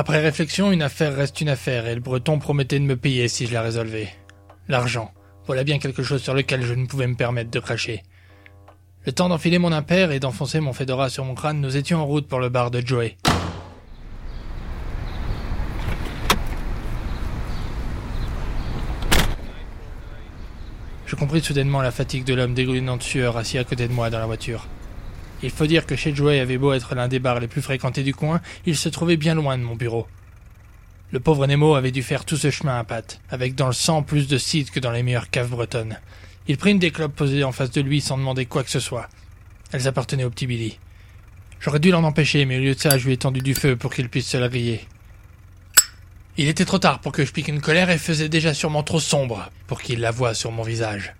Après réflexion, une affaire reste une affaire, et le breton promettait de me payer si je la résolvais. L'argent, voilà bien quelque chose sur lequel je ne pouvais me permettre de cracher. Le temps d'enfiler mon impair et d'enfoncer mon fedora sur mon crâne, nous étions en route pour le bar de Joey. Je compris soudainement la fatigue de l'homme dégoulinant de sueur assis à côté de moi dans la voiture. Il faut dire que chez Joey avait beau être l'un des bars les plus fréquentés du coin, il se trouvait bien loin de mon bureau. Le pauvre Nemo avait dû faire tout ce chemin à pattes, avec dans le sang plus de cidre que dans les meilleures caves bretonnes. Il prit une des clopes posées en face de lui sans demander quoi que ce soit. Elles appartenaient au petit Billy. J'aurais dû l'en empêcher, mais au lieu de ça, je lui ai tendu du feu pour qu'il puisse se la griller. Il était trop tard pour que je pique une colère et faisait déjà sûrement trop sombre pour qu'il la voie sur mon visage.